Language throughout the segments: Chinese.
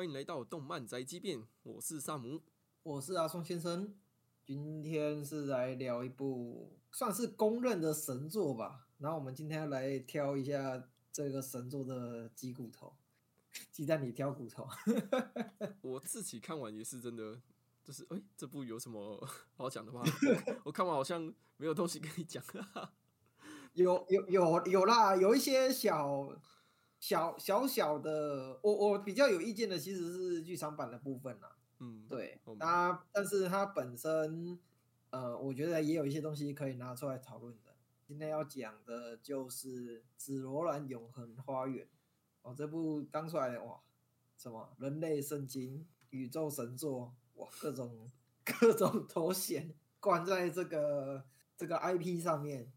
欢迎来到动漫宅急便，我是萨姆。我是阿松先生，今天是来聊一部算是公认的神作吧。然后我们今天要来挑一下这个神作的鸡骨头，鸡蛋里挑骨头。我自己看完也是真的，就是哎、这部有什么好讲的吗？我看完好像没有东西跟你讲。有有有有啦，有一些小小小小的，我我比较有意见的其实是剧场版的部分啦。嗯，对它但是它本身，呃，我觉得也有一些东西可以拿出来讨论的。今天要讲的就是《紫罗兰永恒花园》哦，这部刚出来哇，什么人类圣经、宇宙神作，哇，各种各种头衔冠在这个这个 IP 上面。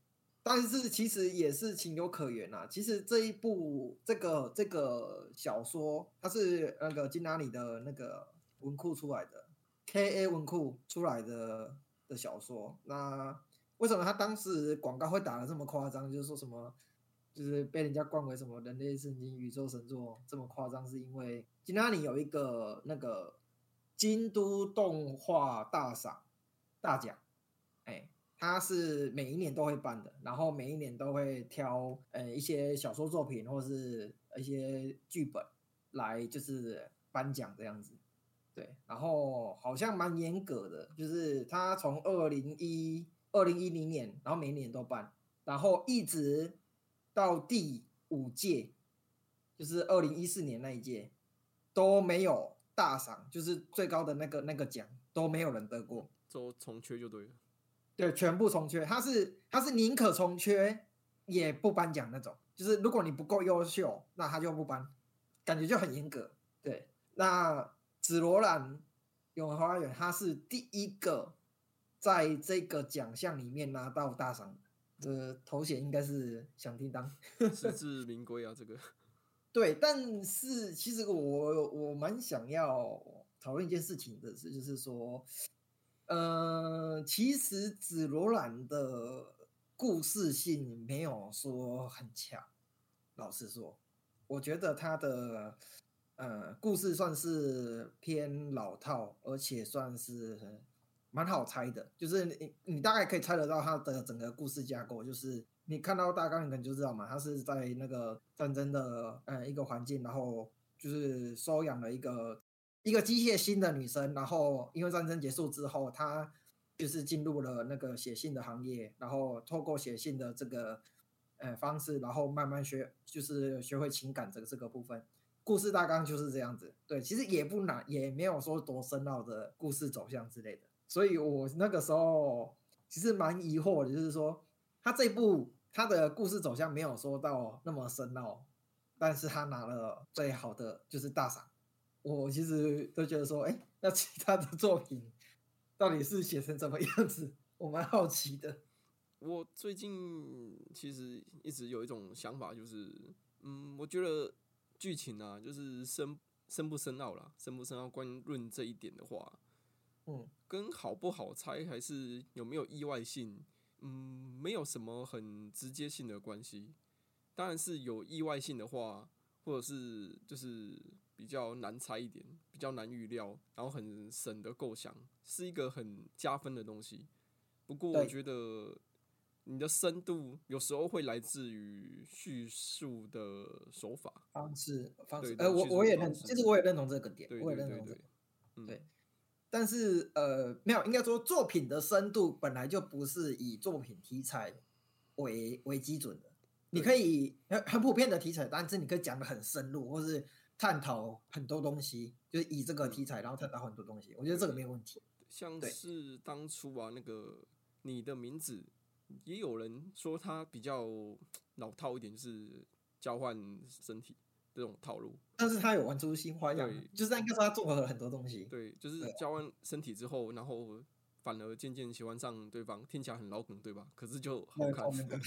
但是其实也是情有可原啦。其实这一部这个这个小说，它是那个金拉里的那个文库出来的，K A 文库出来的的小说。那为什么他当时广告会打的这么夸张？就是说什么，就是被人家冠为什么人类圣经、宇宙神作这么夸张，是因为金拉里有一个那个京都动画大赏大奖，它是每一年都会办的，然后每一年都会挑呃一些小说作品或是一些剧本来就是颁奖这样子。对，然后好像蛮严格的，就是他从二零一二零一零年，然后每一年都办，然后一直到第五届，就是二零一四年那一届都没有大赏，就是最高的那个那个奖都没有人得过。都重缺就对了。对，全部重缺，他是他是宁可重缺也不颁奖那种，就是如果你不够优秀，那他就不颁，感觉就很严格。对，那紫罗兰永恒花园，他是第一个在这个奖项里面拿到大赏的头衔，应该是响叮当。实至名归啊，这个。对，但是其实我我蛮想要讨论一件事情的是，就是说。呃，其实紫罗兰的故事性没有说很强，老实说，我觉得它的呃故事算是偏老套，而且算是蛮好猜的。就是你你大概可以猜得到它的整个故事架构，就是你看到大纲，你可能就知道嘛，它是在那个战争的呃一个环境，然后就是收养了一个。一个机械心的女生，然后因为战争结束之后，她就是进入了那个写信的行业，然后透过写信的这个呃方式，然后慢慢学，就是学会情感这个这个部分。故事大纲就是这样子，对，其实也不难，也没有说多深奥的故事走向之类的。所以我那个时候其实蛮疑惑的，就是说他这部他的故事走向没有说到那么深奥，但是他拿了最好的就是大赏。我其实都觉得说，哎，那其他的作品到底是写成怎么样子？我蛮好奇的。我最近其实一直有一种想法，就是，嗯，我觉得剧情啊，就是深深不深奥啦，深不深奥。关论这一点的话，嗯，跟好不好猜还是有没有意外性，嗯，没有什么很直接性的关系。当然是有意外性的话，或者是就是。比较难猜一点，比较难预料，然后很省的构想，是一个很加分的东西。不过我觉得你的深度有时候会来自于叙述的手法方式方式。对呃，我我也认，其实我也认同这个点，对我也认同这个。嗯，对。但是呃，没有，应该说作品的深度本来就不是以作品题材为为基准的。你可以很很普遍的题材，但是你可以讲的很深入，或是。探讨很多东西，就是以这个题材，然后探讨很多东西，我觉得这个没有问题。像是当初啊，那个你的名字，也有人说他比较老套一点，就是交换身体这种套路。但是他有玩出新花样，就是应该说他综合了很多东西。对，就是交换身体之后，然后反而渐渐喜欢上对方，听起来很老梗，对吧？可是就好看，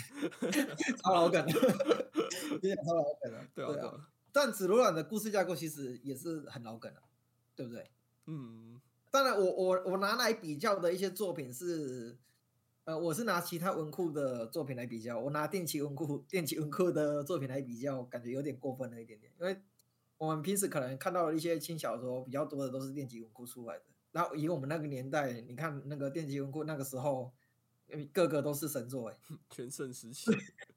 超老梗，听起来超老梗了，对啊，但紫罗兰的故事架构其实也是很老梗的，对不对？嗯，当然我，我我我拿来比较的一些作品是，呃，我是拿其他文库的作品来比较，我拿电器文库电器文库的作品来比较，感觉有点过分了一点点，因为我们平时可能看到的一些轻小说比较多的都是电击文库出来的。然后以我们那个年代，你看那个电击文库那个时候，个个都是神作哎，全盛时期。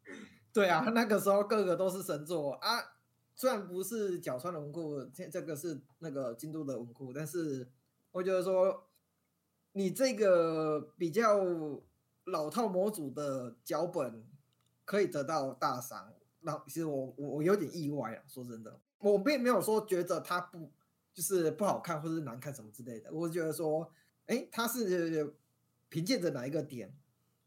对啊，那个时候个个都是神作啊。虽然不是角川的文库，这这个是那个京都的文库，但是我觉得说，你这个比较老套模组的脚本可以得到大赏，那其实我我我有点意外啊。说真的，我并没有说觉得它不就是不好看或者是难看什么之类的，我觉得说，哎，它是凭借着哪一个点？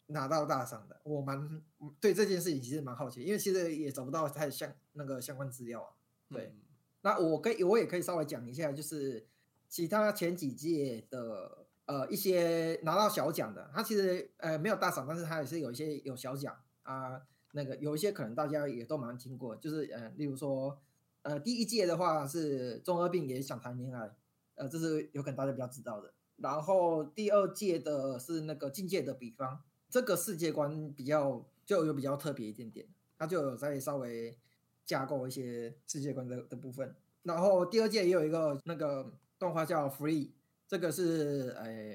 拿到大赏的，我蛮对这件事情其实蛮好奇，因为其实也找不到太相那个相关资料啊。对，那我可以我也可以稍微讲一下，就是其他前几届的呃一些拿到小奖的，他其实呃没有大赏，但是他也是有一些有小奖啊。那个有一些可能大家也都蛮听过，就是呃例如说呃第一届的话是中二病也想谈恋爱，呃这是有可能大家比较知道的。然后第二届的是那个境界的比方。这个世界观比较就有比较特别一点点，它就有在稍微架构一些世界观的的部分。然后第二届也有一个那个动画叫《Free》，这个是呃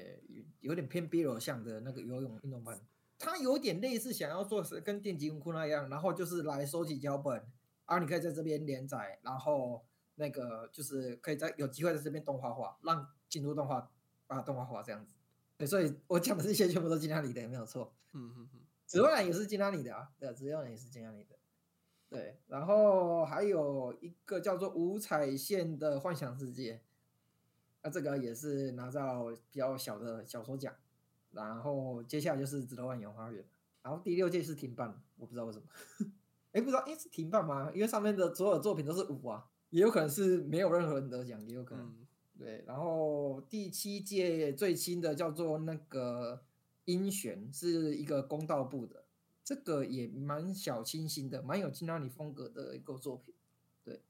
有点偏 B 罗像的那个游泳运动番，它有点类似想要做是跟电击文库那样，然后就是来收集脚本，啊你可以在这边连载，然后那个就是可以在有机会在这边动画化，让进入动画把动画化这样子。对，所以我讲的这些全部都是金拉里的，没有错。嗯嗯嗯，紫罗兰也是金拉里的啊，对，紫罗兰也是金拉里的。对，然后还有一个叫做五彩线的幻想世界，那这个也是拿到比较小的小说奖。然后接下来就是紫罗兰永花园，然后第六届是停办，我不知道为什么。哎，不知道，哎是停办吗？因为上面的所有作品都是五啊，也有可能是没有任何人得奖，也有可能。对，然后第七届最新的叫做那个音弦，是一个公道部的，这个也蛮小清新的，蛮有金拉里风格的一个作品。对，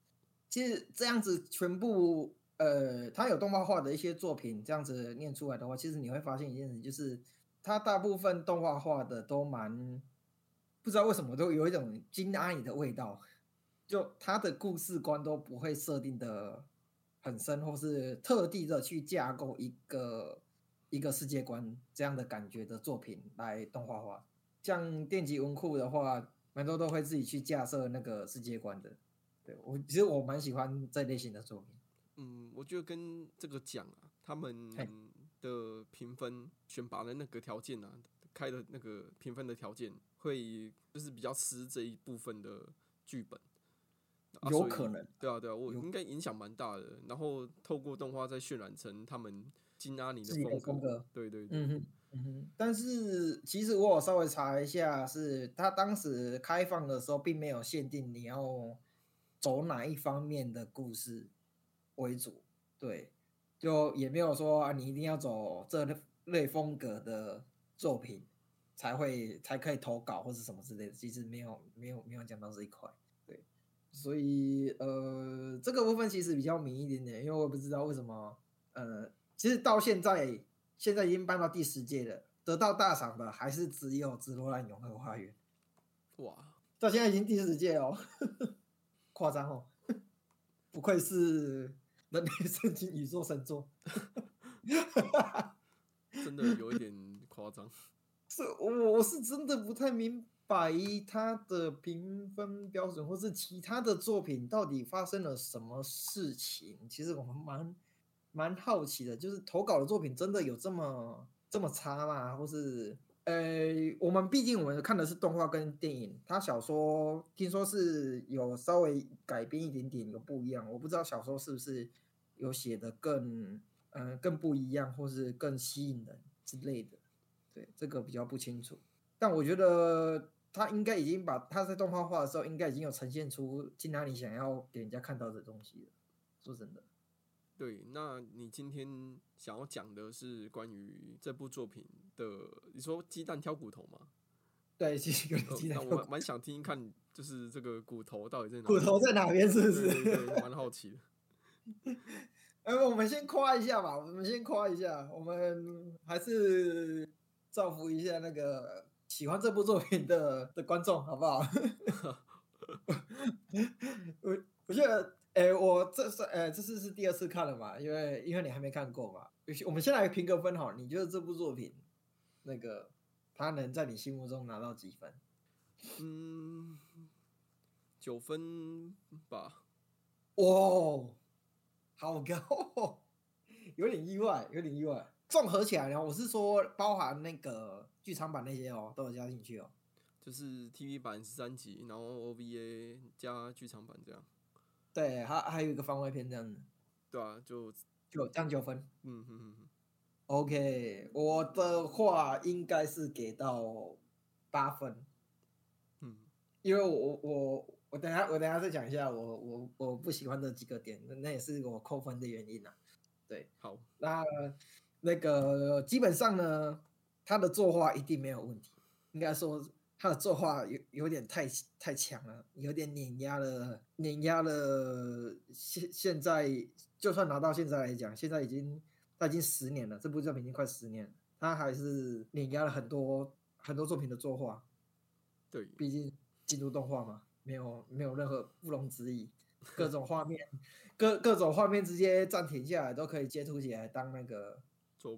其实这样子全部，呃，他有动画化的一些作品，这样子念出来的话，其实你会发现一件事，就是他大部分动画化的都蛮，不知道为什么都有一种金阿里的味道，就他的故事观都不会设定的。很深，或是特地的去架构一个一个世界观这样的感觉的作品来动画化。像电极文库的话，蛮多都会自己去架设那个世界观的。对我其实我蛮喜欢这类型的作品。嗯，我觉得跟这个奖啊，他们的评分选拔的那个条件啊，开的那个评分的条件，会就是比较吃这一部分的剧本。有可能，对啊，对啊，我应该影响蛮大的。然后透过动画再渲染成他们金阿尼的风格，对对对。嗯哼，嗯哼。但是其实我有稍微查一下，是他当时开放的时候，并没有限定你要走哪一方面的故事为主，对，就也没有说啊，你一定要走这类风格的作品才会才可以投稿或者什么之类的。其实没有，没有，没有讲到这一块。所以，呃，这个部分其实比较迷一点点，因为我也不知道为什么，呃，其实到现在，现在已经搬到第十届了，得到大赏的还是只有《紫罗兰永恒花园》。哇，到现在已经第十届哦，夸张哦，不愧是人类圣经宇宙神作，真的有一点夸张。是，我我是真的不太明。百一他的评分标准，或是其他的作品到底发生了什么事情？其实我们蛮蛮好奇的，就是投稿的作品真的有这么这么差吗？或是呃，我们毕竟我们看的是动画跟电影，他小说听说是有稍微改编一点点，有不一样。我不知道小说是不是有写的更嗯更不一样，或是更吸引人之类的。对，这个比较不清楚。但我觉得。他应该已经把他在动画化的时候，应该已经有呈现出金哪里想要给人家看到的东西了。说真的，对，那你今天想要讲的是关于这部作品的？你说鸡蛋挑骨头吗？对，鸡鸡蛋。我蛮想听看，就是这个骨头到底在哪？骨头在哪边？是不是？蛮好奇的。哎，我们先夸一下吧，我们先夸一下，我们还是造福一下那个。喜欢这部作品的的观众，好不好？我我觉得，哎，我这是呃，这次是第二次看了嘛，因为因为你还没看过嘛。我们先来评个分哈，你觉得这部作品那个他能在你心目中拿到几分？嗯，九分吧。哇，好高，有点意外，有点意外。综合起来呢，我是说包含那个剧场版那些哦，都有加进去哦。就是 TV 版十三集，然后 OVA 加剧场版这样。对，还还有一个番外篇这样子。对啊，就就这样九分。嗯哼哼哼。OK，我的话应该是给到八分。嗯，因为我我我等下我等下再讲一下我我我不喜欢的几个点，那也是我扣分的原因啊。对，好，那那个基本上呢，他的作画一定没有问题，应该说。他的作画有有点太太强了，有点碾压了，碾压了。现现在就算拿到现在来讲，现在已经他已经十年了，这部作品已经快十年，他还是碾压了很多很多作品的作画。对，毕竟进入动画嘛，没有没有任何不容置疑，各种画面，各各种画面直接暂停下来都可以截图起来当那个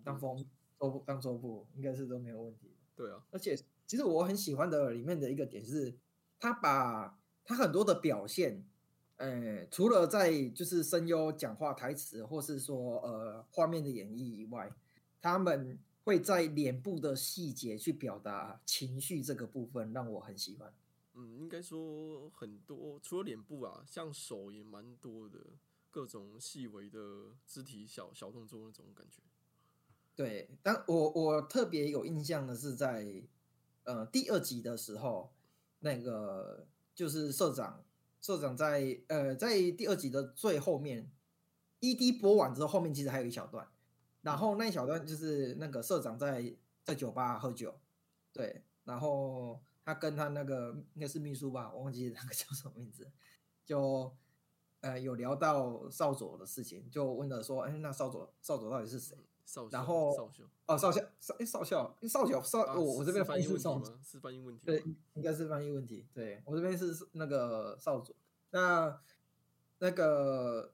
当封周部当周部，应该是都没有问题。对啊，而且。其实我很喜欢的里面的一个点是，他把他很多的表现，呃，除了在就是声优讲话台词，或是说呃画面的演绎以外，他们会在脸部的细节去表达情绪这个部分，让我很喜欢。嗯，应该说很多，除了脸部啊，像手也蛮多的，各种细微的肢体小小动作那种感觉。对，但我我特别有印象的是在。呃，第二集的时候，那个就是社长，社长在呃，在第二集的最后面，ED 播完之后，后面其实还有一小段，然后那一小段就是那个社长在在酒吧喝酒，对，然后他跟他那个应该是秘书吧，我忘记那个 叫什么名字，就呃有聊到少佐的事情，就问了说，哎，那少佐少佐到底是谁？然后哦，少校少哎，少校少校少我我这边翻译是少是翻译问题对，应该是翻译问题。对我这边是那个少佐，那那个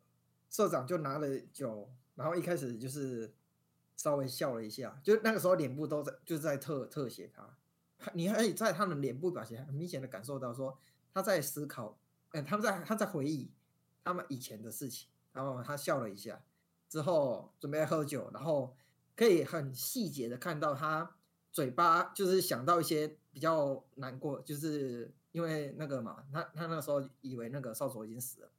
社长就拿了酒，然后一开始就是稍微笑了一下，就那个时候脸部都在就是在特特写他，你可以在他的脸部表情很明显的感受到说他在思考，哎，他们在他在回忆他们以前的事情，然后他笑了一下。之后准备喝酒，然后可以很细节的看到他嘴巴就是想到一些比较难过，就是因为那个嘛，他他那时候以为那个少佐已经死了，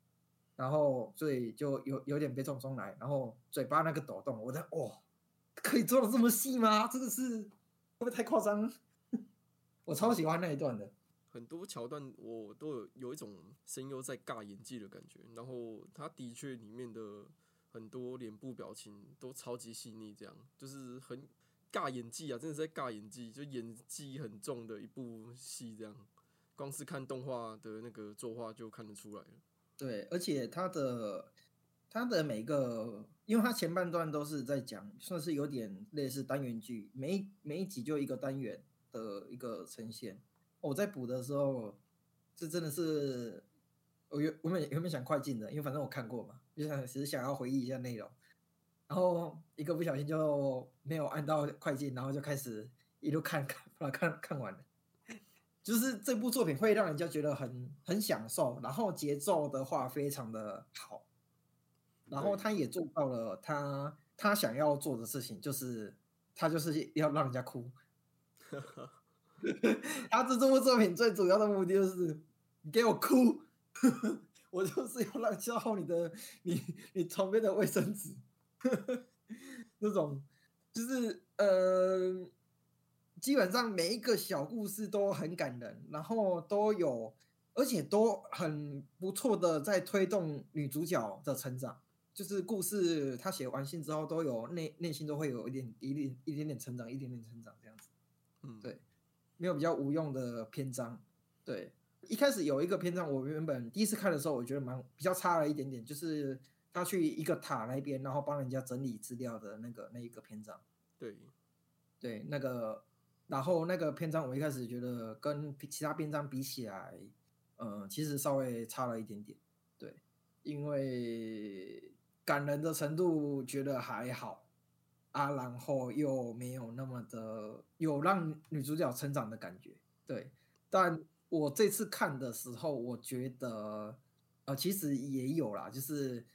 然后所以就有有点悲从中来，然后嘴巴那个抖动，我在哇，可以做的这么细吗？真的是会不会太夸张？我超喜欢那一段的，很多桥段我都有有一种声优在尬演技的感觉，然后他的确里面的。很多脸部表情都超级细腻，这样就是很尬演技啊，真的是在尬演技，就演技很重的一部戏，这样光是看动画的那个作画就看得出来了。对，而且他的他的每个，因为他前半段都是在讲，算是有点类似单元剧，每每一集就一个单元的一个呈现。我在补的时候，这真的是我原我原本想快进的，因为反正我看过嘛。就想只是想要回忆一下内容，然后一个不小心就没有按到快进，然后就开始一路看看，把它看看完了。就是这部作品会让人家觉得很很享受，然后节奏的话非常的好，然后他也做到了他他想要做的事情，就是他就是要让人家哭。他这这部作品最主要的目的就是给我哭。我就是要让消耗你的你你床边的卫生纸，那种就是呃，基本上每一个小故事都很感人，然后都有，而且都很不错的在推动女主角的成长。就是故事她写完信之后，都有内内心都会有一点一点一点点成长，一点点成长这样子。嗯，对，没有比较无用的篇章，对。一开始有一个篇章，我原本第一次看的时候，我觉得蛮比较差了一点点，就是他去一个塔那边，然后帮人家整理资料的那个那一个篇章。对，对，那个，然后那个篇章我一开始觉得跟其他篇章比起来，嗯，其实稍微差了一点点。对，因为感人的程度觉得还好啊，然后又没有那么的有让女主角成长的感觉。对，但我这次看的时候，我觉得呃，其实也有啦，就是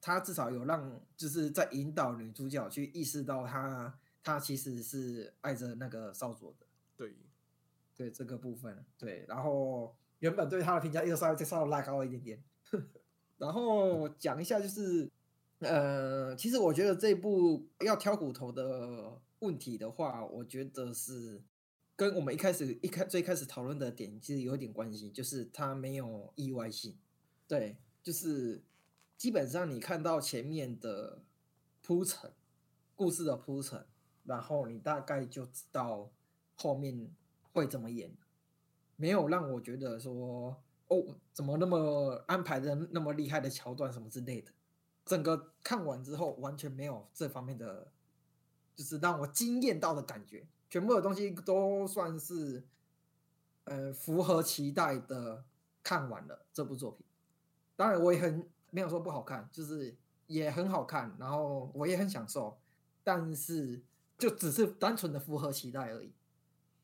他至少有让，就是在引导女主角去意识到她她其实是爱着那个少佐的。对，对这个部分，对，然后原本对他的评价又稍微再稍微拉高了一点点，然后讲一下就是，呃，其实我觉得这部要挑骨头的问题的话，我觉得是跟我们一开始一开最开始讨论的点其实有点关系，就是它没有意外性，对，就是基本上你看到前面的铺陈，故事的铺陈，然后你大概就知道后面会怎么演，没有让我觉得说哦，怎么那么安排的那么厉害的桥段什么之类的。整个看完之后，完全没有这方面的，就是让我惊艳到的感觉。全部的东西都算是，呃，符合期待的看完了这部作品。当然，我也很没有说不好看，就是也很好看，然后我也很享受，但是就只是单纯的符合期待而已。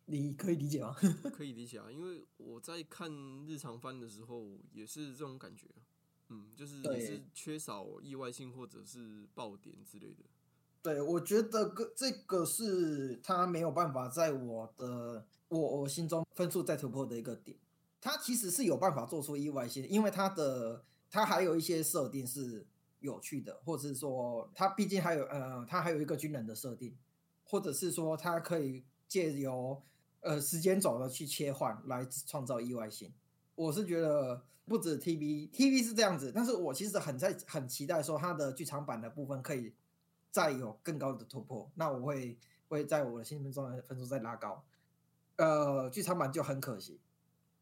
你可以理解吗？可以理解啊，因为我在看日常番的时候也是这种感觉啊，嗯，就是也是缺少意外性或者是爆点之类的。对，我觉得个这个是他没有办法在我的我我心中分数再突破的一个点。他其实是有办法做出意外性，因为他的他还有一些设定是有趣的，或者是说他毕竟还有呃，他还有一个军人的设定，或者是说他可以借由呃时间轴的去切换来创造意外性。我是觉得不止 TV，TV 是这样子，但是我其实很在很期待说它的剧场版的部分可以再有更高的突破，那我会会在我的心目中的分数再拉高。呃，剧场版就很可惜，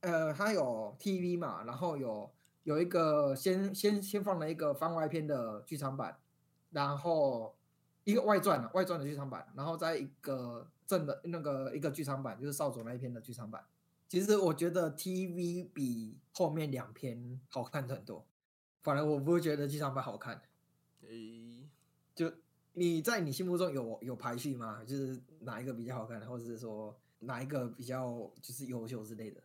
呃，它有 TV 嘛，然后有有一个先先先放了一个番外篇的剧场版，然后一个外传的外传的剧场版，然后再一个正的那个一个剧场版，就是少佐那一篇的剧场版。其实我觉得 TV 比后面两篇好看很多，反而我不会觉得剧场版好看。诶、就你在你心目中有有排序吗？就是哪一个比较好看，或者是说哪一个比较就是优秀之类的？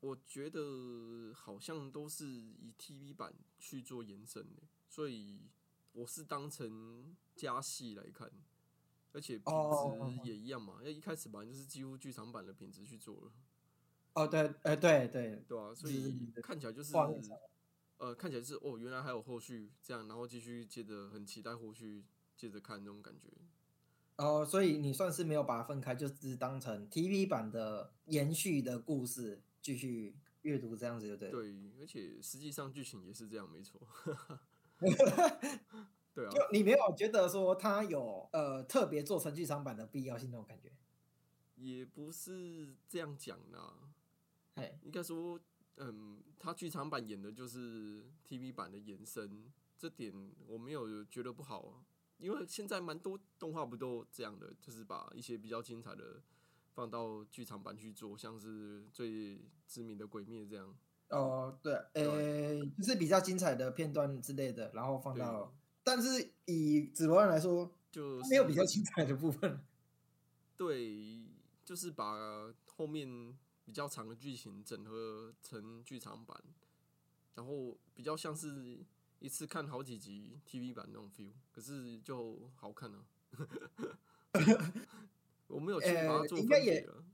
我觉得好像都是以 TV 版去做延伸的，所以我是当成加戏来看，而且品哦质也一样嘛，因为一开始本来就是几乎剧场版的品质去做了，哦，对，呃，对对，对啊，所以看起来就是呃，看起来是哦，原来还有后续这样，然后继续接着很期待后续接着看那种感觉。哦，所以你算是没有把它分开，就只是当成 TV 版的延续的故事继续阅读这样子，就对了。对，而且实际上剧情也是这样，没错。对啊，就你没有觉得说它有呃特别做成剧场版的必要性那种感觉？也不是这样讲啦，嘿，应该说，嗯，他剧场版演的就是 TV 版的延伸，这点我没有觉得不好啊，因为现在蛮多动画不都这样的，就是把一些比较精彩的放到剧场版去做，像是最知名的《鬼灭》这样。哦，对，呃，就是比较精彩的片段之类的，然后放到，但是以紫罗兰来说，就它没有比较精彩的部分。对，就是把后面比较长的剧情整合成剧场版，然后比较像是一次看好几集 TV 版那种 feel，可是就好看啊。我没有去把它做分呃应该也别了，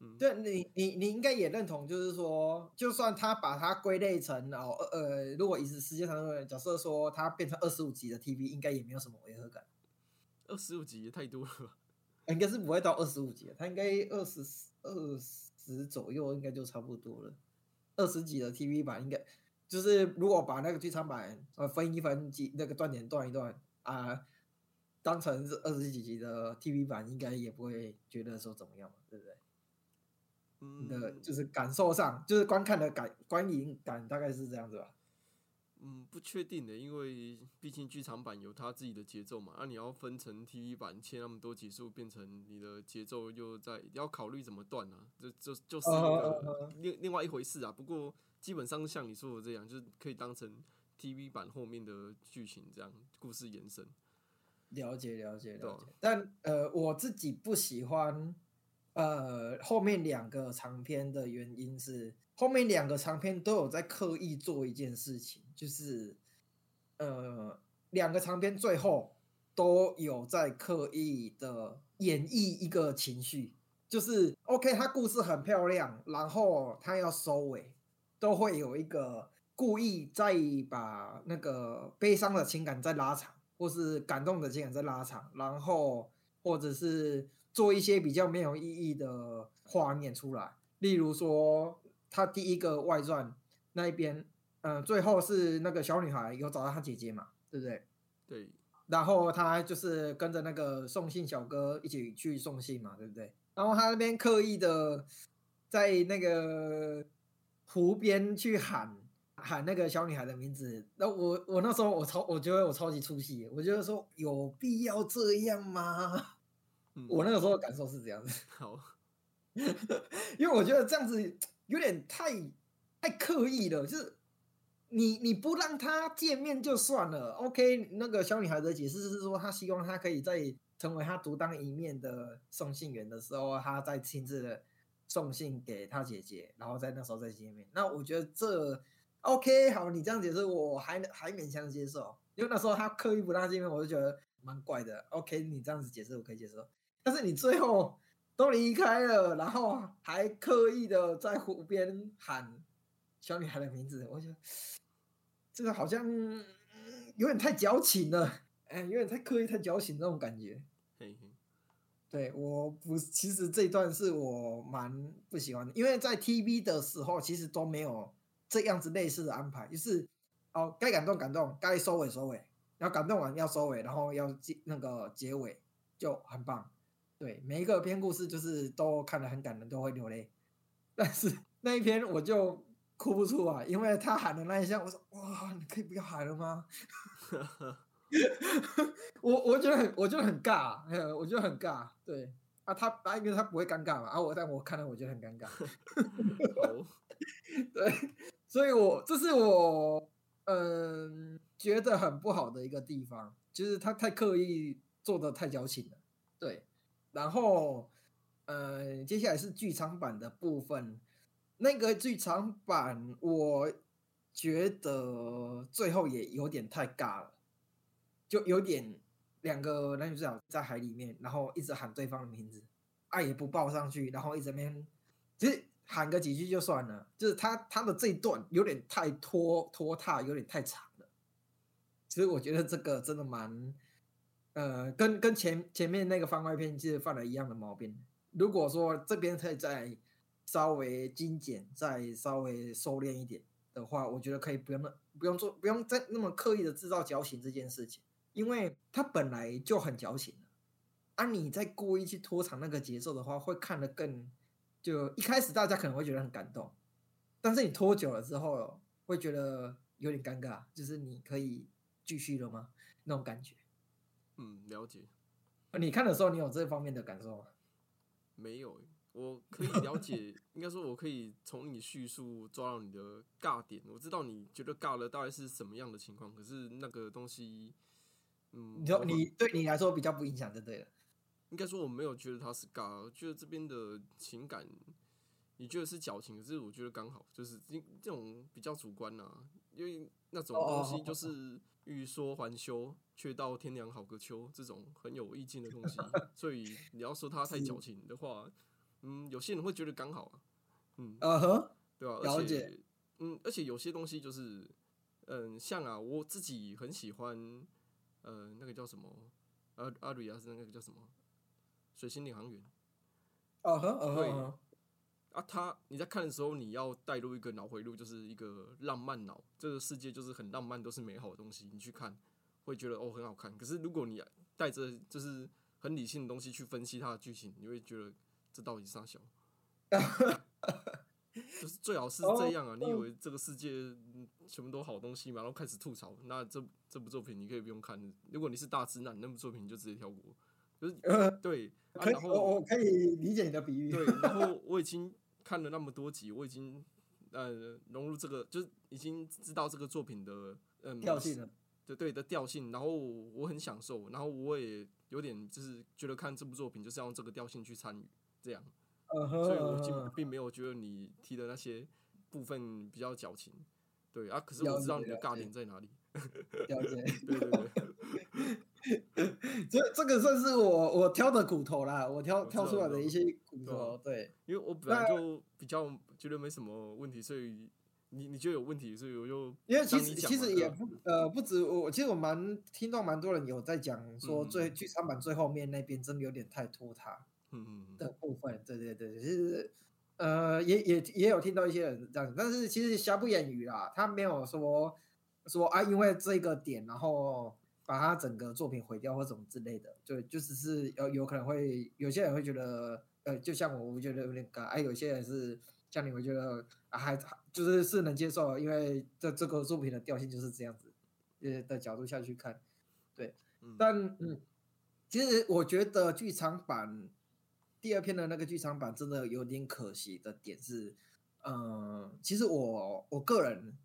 嗯，对你，你你应该也认同，就是说，就算他把它归类成哦，呃呃，如果以时间长的假设说它变成二十五集的 TV，应该也没有什么违和感，二十五集也太多了吧？应该是不会到二十五集的，它应该二十二十左右，应该就差不多了。二十集的 TV 版应该就是如果把那个剧场版呃分一分几那个断点断一断啊、当成是二十几集的 TV 版，应该也不会觉得说怎么样嘛，对不对？嗯的嗯，就是感受上，就是观看的感观影感大概是这样子吧。嗯，不确定的，因为毕竟剧场版有它自己的节奏嘛，那、你要分成 TV 版切那么多集数，变成你的节奏又在要考虑怎么断啊，这就就是一呃个另另外一回事啊。不过基本上像你说的这样，就是可以当成 TV 版后面的剧情这样故事延伸。了解了解了解，但呃，我自己不喜欢呃后面两个长篇的原因是，后面两个长篇都有在刻意做一件事情，就是呃两个长篇最后都有在刻意的演绎一个情绪，就是 OK，它故事很漂亮，然后它要收尾，都会有一个故意再把那个悲伤的情感再拉长。或是感动的情感在拉长，然后或者是做一些比较没有意义的画面出来，例如说他第一个外传那一边，嗯、最后是那个小女孩有找到她姐姐嘛，对不对？对，然后他就是跟着那个送信小哥一起去送信嘛，对不对？然后他那边刻意的在那个湖边去喊喊那个小女孩的名字，那我我那时候我超我觉得我超级出戏，我觉得说有必要这样吗？嗯，我那个时候的感受是这样子，好，因为我觉得这样子有点太太刻意了，就是你你不让他见面就算了，OK，那个小女孩的解释是说，她希望她可以在成为她独当一面的送信员的时候，她再亲自的送信给他姐姐，然后在那时候再见面。那我觉得这 OK，好，你这样解释我还还勉强接受，因为那时候他刻意不让见面，我就觉得蛮怪的。OK，你这样子解释我可以接受，但是你最后都离开了，然后还刻意的在湖边喊小女孩的名字，我觉得这个好像有点太矫情了，哎，有点太刻意、太矫情那种感觉。嘿嘿，对，我不，其实这一段是我蛮不喜欢的，因为在 TV 的时候其实都没有这样子类似的安排，就是哦，该感动感动，该收尾收尾，然后感动完要收尾，然后要结那个结尾就很棒。对，每一个篇故事就是都看得很感人，都会流泪，但是那一篇我就哭不出来，因为他喊的那一下，我说哇，你可以不要喊了吗？我我觉得很，我觉得很尬，呃，我觉得很尬，对啊，他啊，因为他不会尴尬嘛，啊，我但我看了我觉得很尴尬，好，对，所以我这是我嗯觉得很不好的一个地方，就是他太刻意做的太矫情了，对，然后呃，接下来是剧场版的部分，那个剧场版我觉得最后也有点太尬了。就有点两个男女主角在海里面，然后一直喊对方的名字，爱也不报上去，然后一直在那边，其实喊个几句就算了，就是他他的这一段有点太拖拖沓，有点太长了。其实我觉得这个真的蛮，呃，跟跟前前面那个番外篇其实犯了一样的毛病。如果说这边可以再稍微精简，再稍微收敛一点的话，我觉得可以不用那不用做，不用再那么刻意的制造矫情这件事情。因为他本来就很矫情了，啊，你再故意去拖长那个节奏的话，会看得更就一开始大家可能会觉得很感动，但是你拖久了之后，会觉得有点尴尬，就是你可以继续了吗？那种感觉。嗯，了解，你看的时候，你有这方面的感受吗？没有欸，我可以了解，应该说我可以从你叙述抓到你的尬点，我知道你觉得尬了大概是什么样的情况，可是那个东西，嗯，你说我你对你来说比较不影响就对了。应该说我没有觉得他是尬，我觉得这边的情感，你觉得是矫情，可是我觉得刚好就是这这种比较主观呐、因为那种东西就是欲说还休，却道天凉好个秋这种很有意境的东西，所以你要说他太矫情的话，嗯，有些人会觉得刚好啊，嗯，啊呵，对吧、而且，嗯，而且有些东西就是，嗯，像啊，我自己很喜欢，呃，那个叫什么，阿阿瑞亚是那个叫什么，水星领航员呃呵，呃呵对呃呵，啊，他你在看的时候，你要带入一个脑回路，就是一个浪漫脑，这个世界就是很浪漫，都是美好的东西，你去看会觉得哦很好看。可是如果你带着就是很理性的东西去分析它的剧情，你会觉得这到底是啥小？就是最好是这样啊！你以为这个世界嗯全部都好东西嘛？然后开始吐槽，那这这部作品你可以不用看。如果你是大直男，那部作品你就直接跳过。就是呃，对，啊、然后我我可以理解你的比喻。对，然后我已经看了那么多集，我已经呃融入这个，就是已经知道这个作品的嗯调性了。对对的调性，然后我很享受，然后我也有点就是觉得看这部作品就是要用这个调性去参与，这样，嗯所以我基本并没有觉得你提的那些部分比较矫情，对啊，可是我知道你的尬点在哪里，了解。对对对，这这个算是我我挑的骨头啦，我挑我挑出来的一些骨头。对，因为我。本来就比较觉得没什么问题，所以你你觉得有问题，所以我就因为其实其实也不呃不止我，其实我蛮听到蛮多人有在讲说最嗯剧场版最后面那边真的有点太拖沓嗯的部分。对对对，其实呃也也也有听到一些人这样，但是其实瑕不掩瑜啦，他没有说说啊因为这个点然后。把他整个作品毁掉或什么之类的，对，就只是有有可能会有些人会觉得，呃，就像我，我觉得有点尬，哎，有些人是像你会觉得啊，还就是是能接受，因为这这个作品的调性就是这样子，呃的角度下去看，对，嗯但嗯，其实我觉得剧场版第二篇的那个剧场版真的有点可惜的点是，嗯，其实我我个人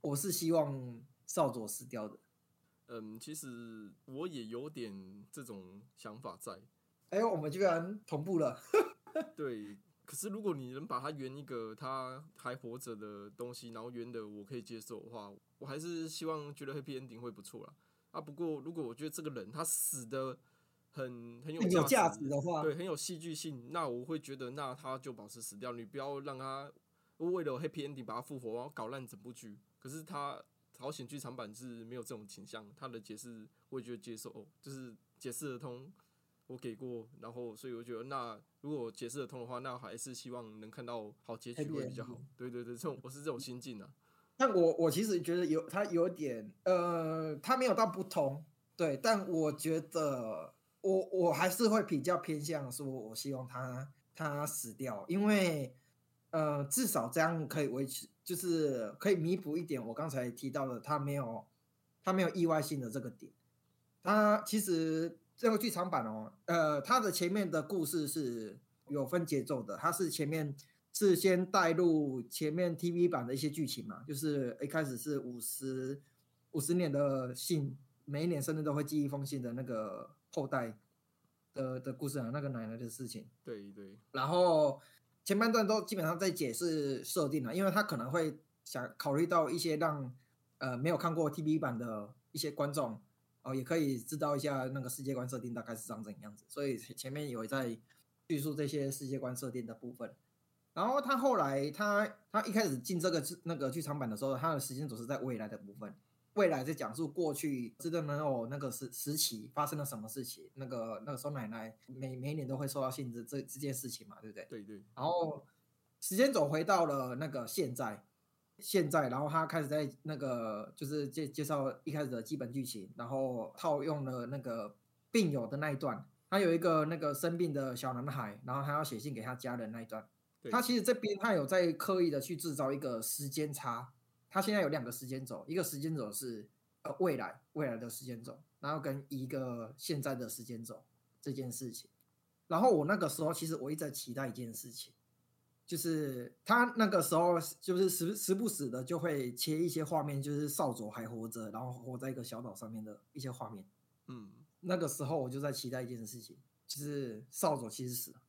我是希望少佐死掉的。嗯，其实我也有点这种想法在，哎，我们居然同步了。对。可是如果你能把它圆一个他还活着的东西，然后圆的我可以接受的话，我还是希望觉得 happy ending 会不错啦。啊，不过如果我觉得这个人他死的很很有价值值的话，对，很有戏剧性，那我会觉得那他就保持死掉，你不要让他为了 happy ending 把他复活，然后搞烂整部剧。可是他朝鲜剧场版是没有这种倾向，他的解释我也觉得接受，哦就是解释得通，我给过，然后所以我觉得那如果解释得通的话，那还是希望能看到好结局会比较好。对对对，这种我是这种心境啊。但我我其实觉得有他有点呃，他没有到不同，对，但我觉得我我还是会比较偏向说，我希望他他死掉，因为呃，至少这样可以维持，就是可以弥补一点我刚才提到的他没有他没有意外性的这个点。他其实这个剧场版哦，呃，它的前面的故事是有分节奏的，它是前面是先带入前面 TV 版的一些剧情嘛，就是一开始是五十五十年的信，每一年生日都会寄一封信的那个后代的的故事啊，那个奶奶的事情。对对，然后前半段都基本上在解释设定了，因为他可能会想考虑到一些让呃没有看过 TV 版的一些观众哦，也可以知道一下那个世界观设定大概是长怎样子，所以前面有在叙述这些世界观设定的部分。然后他后来他他一开始进这个剧那个剧场版的时候，他的时间总是在未来的部分，未来在讲述过去知道能有那个时时期发生了什么事情，那个那个时候奶奶每每一年都会收到信这这这件事情嘛，对不对？对对，然后时间走回到了那个现在，现在，然后他开始在那个就是介介绍一开始的基本剧情，然后套用了那个病友的那一段，他有一个那个生病的小男孩，然后他要写信给他家人那一段，他其实这边他有在刻意的去制造一个时间差，他现在有两个时间轴，一个时间轴是呃未来未来的时间轴，然后跟一个现在的时间轴这件事情。然后我那个时候其实我一直在期待一件事情，就是他那个时候就是时时不时的就会切一些画面，就是少佐还活着，然后活在一个小岛上面的一些画面。嗯，那个时候我就在期待一件事情，就是少佐其实死了，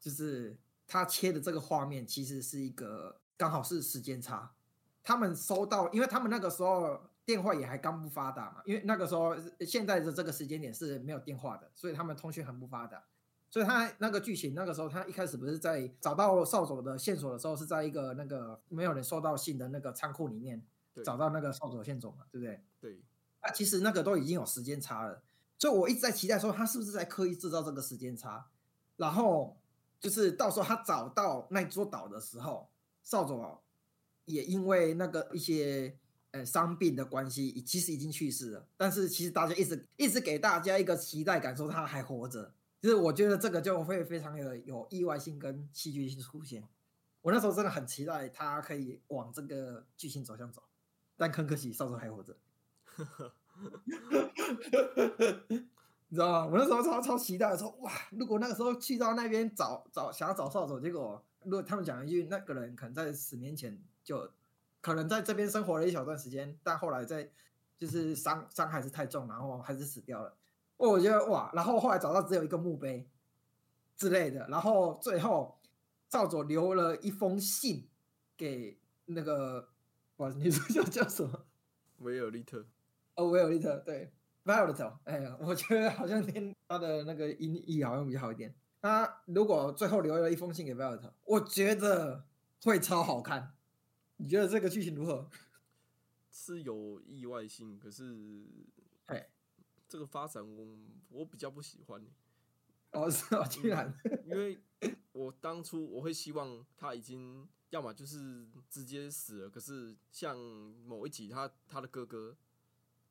就是他切的这个画面其实是一个刚好是时间差，他们收到，因为他们那个时候电话也还刚不发达嘛，因为那个时候现在的这个时间点是没有电话的，所以他们通讯很不发达。所以他那个剧情，那个时候他一开始不是在找到少佐的线索的时候，是在一个那个没有人收到信的那个仓库里面找到那个少佐的线索嘛，对不对？对，啊，其实那个都已经有时间差了，所以我一直在期待说他是不是在刻意制造这个时间差，然后就是到时候他找到那座岛的时候，少佐也因为那个一些呃伤病的关系，其实已经去世了，但是其实大家一直一直给大家一个期待感，说他还活着，就是我觉得这个就会非常有有意外性跟戏剧性出现。我那时候真的很期待他可以往这个剧情走向走，但很可惜少佐还活着。你知道吗？我那时候超超期待的说，哇！如果那个时候去到那边找找想要找少佐，结果如果他们讲一句那个人可能在十年前就可能在这边生活了一小段时间，但后来在就是伤伤还是太重，然后还是死掉了。我觉得哇，然后后来找到只有一个墓碑之类的，然后最后赵佐留了一封信给那个，哇，女主角叫什么？维尔利特。哦，维尔利特，对，Violet。哎呀，我觉得好像听他的那个音译好像比较好一点。他如果最后留了一封信给 Violet，我觉得会超好看。你觉得这个剧情如何？是有意外性，可是，哎。这个发展我我比较不喜欢，哦是哦，居然，因为我当初我会希望他已经要么就是直接死了，可是像某一集他他的哥哥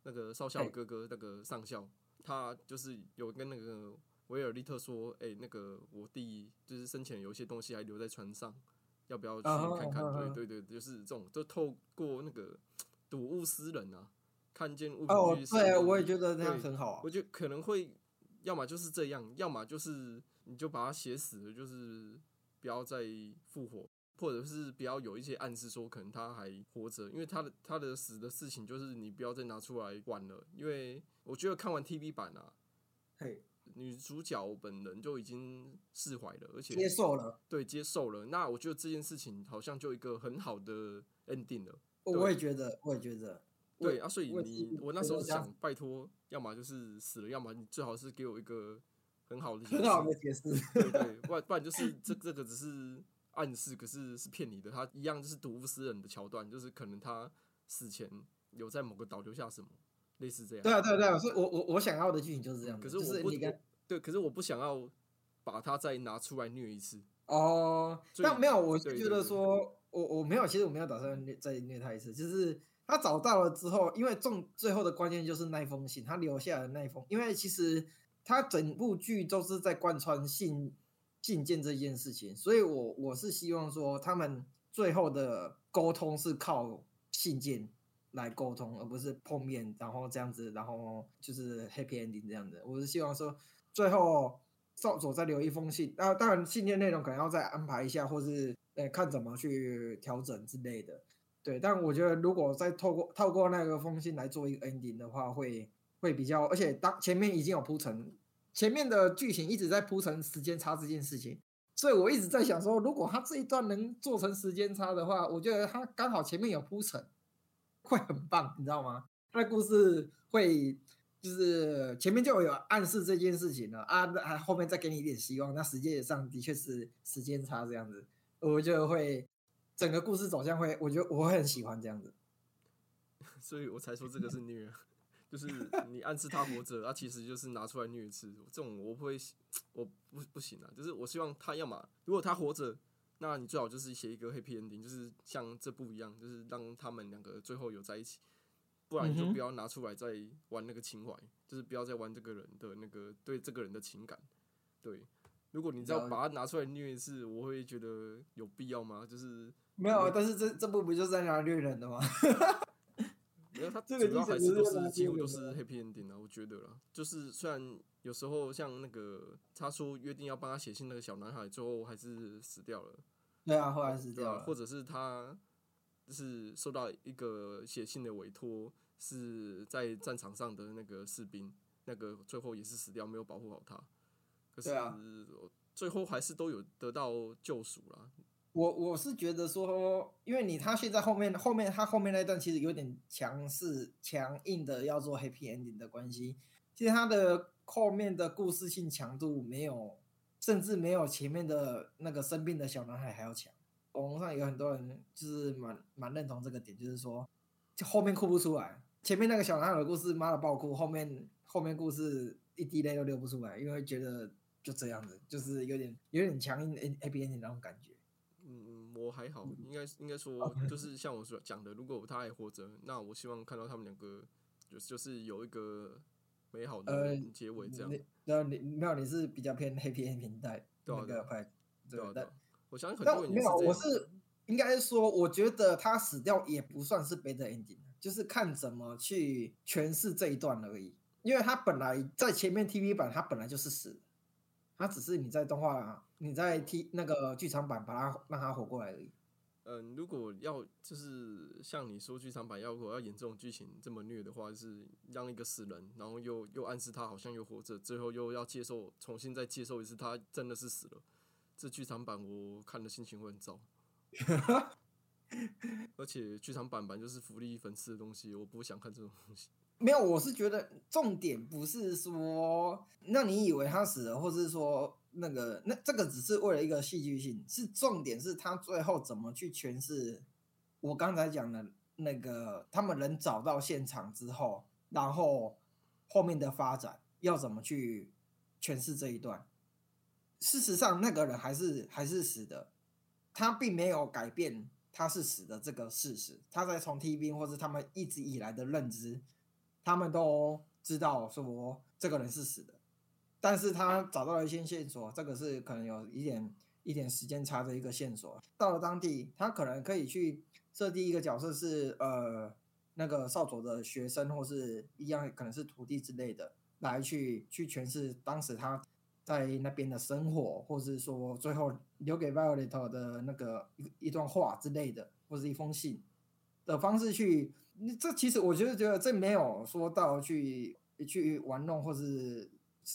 那个少校哥哥那个上校，他就是有跟那个维尔利特说，哎，那个我弟就是生前有一些东西还留在船上，要不要去看看？对对对，就是这种，就透过那个睹物思人啊。看见物品去对，我也觉得这样很好。我觉得可能会，要么就是这样，要么就是你就把它写死了，就是不要再复活，或者是不要有一些暗示说可能他还活着，因为他的他的死的事情就是你不要再拿出来玩了。因为我觉得看完 TV 版啊，嘿，女主角本人就已经释怀了，而且接受了，对，接受了。那我觉得这件事情好像就一个很好的 ending 了。我也觉得，我也觉得。对啊，所以你我那时候想拜托，要么就是死了，要么你最好是给我一个很好的很好的解释。对对，不然不然就是这这个只是暗示，可是是骗你的。他一样就是睹物思人的桥段，就是可能他死前有在某个岛留下什么，类似这样。对啊对啊对啊，所以我我我想要的剧情就是这样。可是我不对，可是我不想要把它再拿出来虐一次。哦，但没有，我是觉得说我我没有，其实我没有打算虐再虐他一次，就是。他找到了之后，因为重最后的关键就是那封信，他留下的那封。因为其实他整部剧都是在贯穿信信件这件事情，所以我我是希望说他们最后的沟通是靠信件来沟通，而不是碰面，然后这样子，然后就是 happy ending 这样子。我是希望说最后少佐再留一封信，啊，当然信件内容可能要再安排一下，或是呃看怎么去调整之类的。对，但我觉得如果再透过透过那个封信来做一个 ending 的话，会会比较，而且当前面已经有铺陈，前面的剧情一直在铺陈时间差这件事情，所以我一直在想说，如果他这一段能做成时间差的话，我觉得他刚好前面有铺陈，会很棒，你知道吗？那故事会就是前面就有暗示这件事情了啊，还后面再给你一点希望，那时间上的确是时间差这样子，我就会。整个故事走向会，我觉得我会很喜欢这样子，所以我才说这个是虐，就是你暗示他活着，他其实就是拿出来虐一次。这种我不会，我不不行啊。就是我希望他要么如果他活着，那你最好就是写一个 happy ending，就是像这部一样，就是让他们两个最后有在一起。不然你就不要拿出来再玩那个情怀，就是不要再玩这个人的那个对这个人的情感，对。如果你知道把它拿出来虐一次，我会觉得有必要吗？就是没有，但是这这部不就是在拿虐人的吗？没有，他主要还是都是几乎都是 happy ending 啊，我觉得啦。就是虽然有时候像那个他说约定要帮他写信那个小男孩，最后还是死掉了。对啊，后来死掉了。或者是他就是受到一个写信的委托，是在战场上的那个士兵，那个最后也是死掉，没有保护好他。可是，最后还是都有得到救赎了。我我是觉得说，因为你他现在后面后面他后面那段其实有点强势强硬的要做 happy ending 的关系，其实他的后面的故事性强度没有，甚至没有前面的那个生病的小男孩还要强。网络上有很多人就是蛮蛮认同这个点，就是说就后面哭不出来，前面那个小男孩的故事妈的爆哭，后面后面故事一滴泪都流不出来，因为觉得。就这样子，就是有点有点强硬 A A B N 的那种感觉。嗯，我还好，应该应该说，就是像我说讲的，如果他还活着，那我希望看到他们两个，就就是有一个美好的结尾这样。对啊，你没有，你是比较偏 Happy End 年代那个派，对啊。我相信很多人没有，我是应该说，我觉得他死掉也不算是 Bad Ending，就是看怎么去诠释这一段而已。因为他本来在前面 TV 版，他本来就是死。他只是你在动画，你在踢那个剧场版把他让他活过来而已。嗯，如果要就是像你说剧场版要如果要演这种剧情这么虐的话，就是让一个死人，然后又又暗示他好像又活着，最后又要接受重新再接受一次他真的是死了，这剧场版我看的心情会很糟。而且剧场版版就是福利粉丝的东西，我不想看这种东西。没有，我是觉得重点不是说让你以为他死了，或是说那个那这个只是为了一个戏剧性，是重点是他最后怎么去诠释我刚才讲的那个他们人找到现场之后，然后后面的发展要怎么去诠释这一段。事实上，那个人还是还是死的，他并没有改变他是死的这个事实。他在从 TV 或者他们一直以来的认知。他们都知道说这个人是死的，但是他找到了一些线索，这个是可能有一点一点时间差的一个线索。到了当地，他可能可以去设定一个角色是呃那个少佐的学生，或是一样可能是徒弟之类的，来去去诠释当时他在那边的生活，或是说最后留给 Violet 的那个一一段话之类的，或是一封信的方式去。你这其实我觉得觉得这没有说到去去玩弄，或是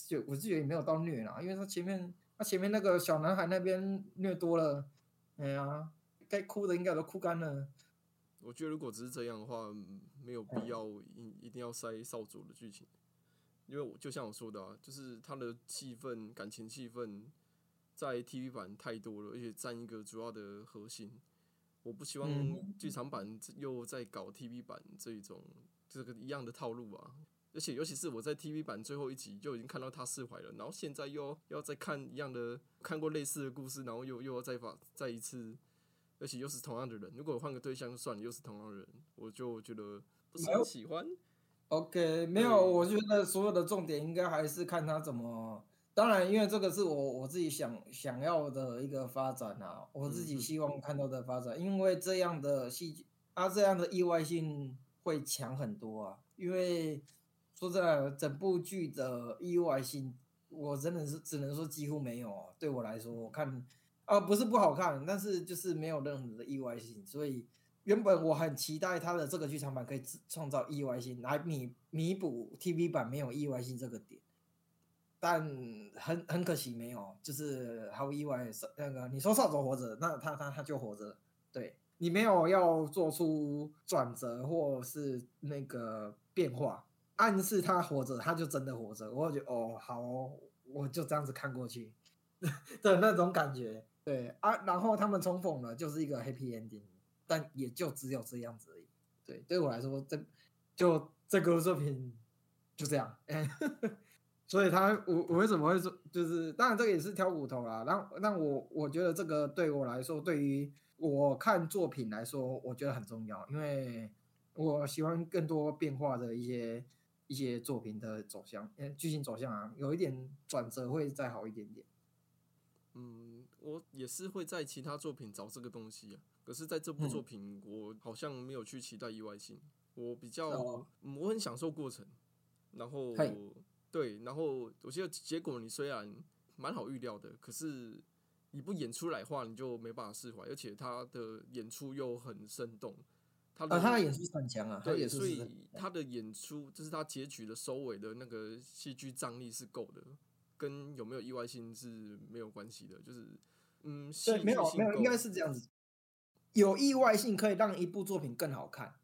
就我是觉得也没有到虐啦，因为他前面他前面那个小男孩那边虐多了，哎呀，该哭的应该都哭干了。我觉得如果只是这样的话，没有必要一一定要塞少佐的剧情，因为我就像我说的啊，就是他的气氛感情气氛在 TV 版太多了，而且占一个主要的核心。我不希望剧场版又在搞 TV 版这一种这个一样的套路啊！而且尤其是我在 TV 版最后一集就已经看到他释怀了，然后现在又要再看一样的，看过类似的故事，然后又又要再发再一次，而且又是同样的人。如果换个对象就算了，又是同样的人，我就觉得不是很喜欢。OK，没有，我觉得所有的重点应该还是看他怎么。当然，因为这个是我我自己想想要的一个发展啊，我自己希望看到的发展，因为这样的戏剧啊，这样的意外性会强很多啊。因为说真的，整部剧的意外性，我真的是只能说几乎没有啊。对我来说，我看啊不是不好看，但是就是没有任何的意外性。所以原本我很期待他的这个剧场版可以创造意外性，来弥弥补 TV 版没有意外性这个点。但很很可惜，没有，就是毫无意外，那个你说少佐活着，那他他他就活着，对你没有要做出转折或是那个变化，暗示他活着，他就真的活着，我就哦好，我就这样子看过去 的那种感觉，对啊，然后他们重逢了，就是一个 happy ending，但也就只有这样子而已，对，对我来说，这就这个作品就这样。所以他我我为什么会说，就是当然这个也是挑骨头啦。然后，但我我觉得这个对我来说，对于我看作品来说，我觉得很重要，因为我喜欢更多变化的一些一些作品的走向，呃，剧情走向啊，有一点转折会再好一点点。嗯，我也是会在其他作品找这个东西啊，可是在这部作品，我好像没有去期待意外性，我比较我很享受过程，然后。对，然后我觉得结果你虽然蛮好预料的，可是你不演出来的话，你就没办法释怀，而且他的演出又很生动，他的他的演出很强啊，对，所以他的演出就是他结局的收尾的那个戏剧张力是够的，跟有没有意外性是没有关系的，就是嗯，对，没有没有，应该是这样子，有意外性可以让一部作品更好看，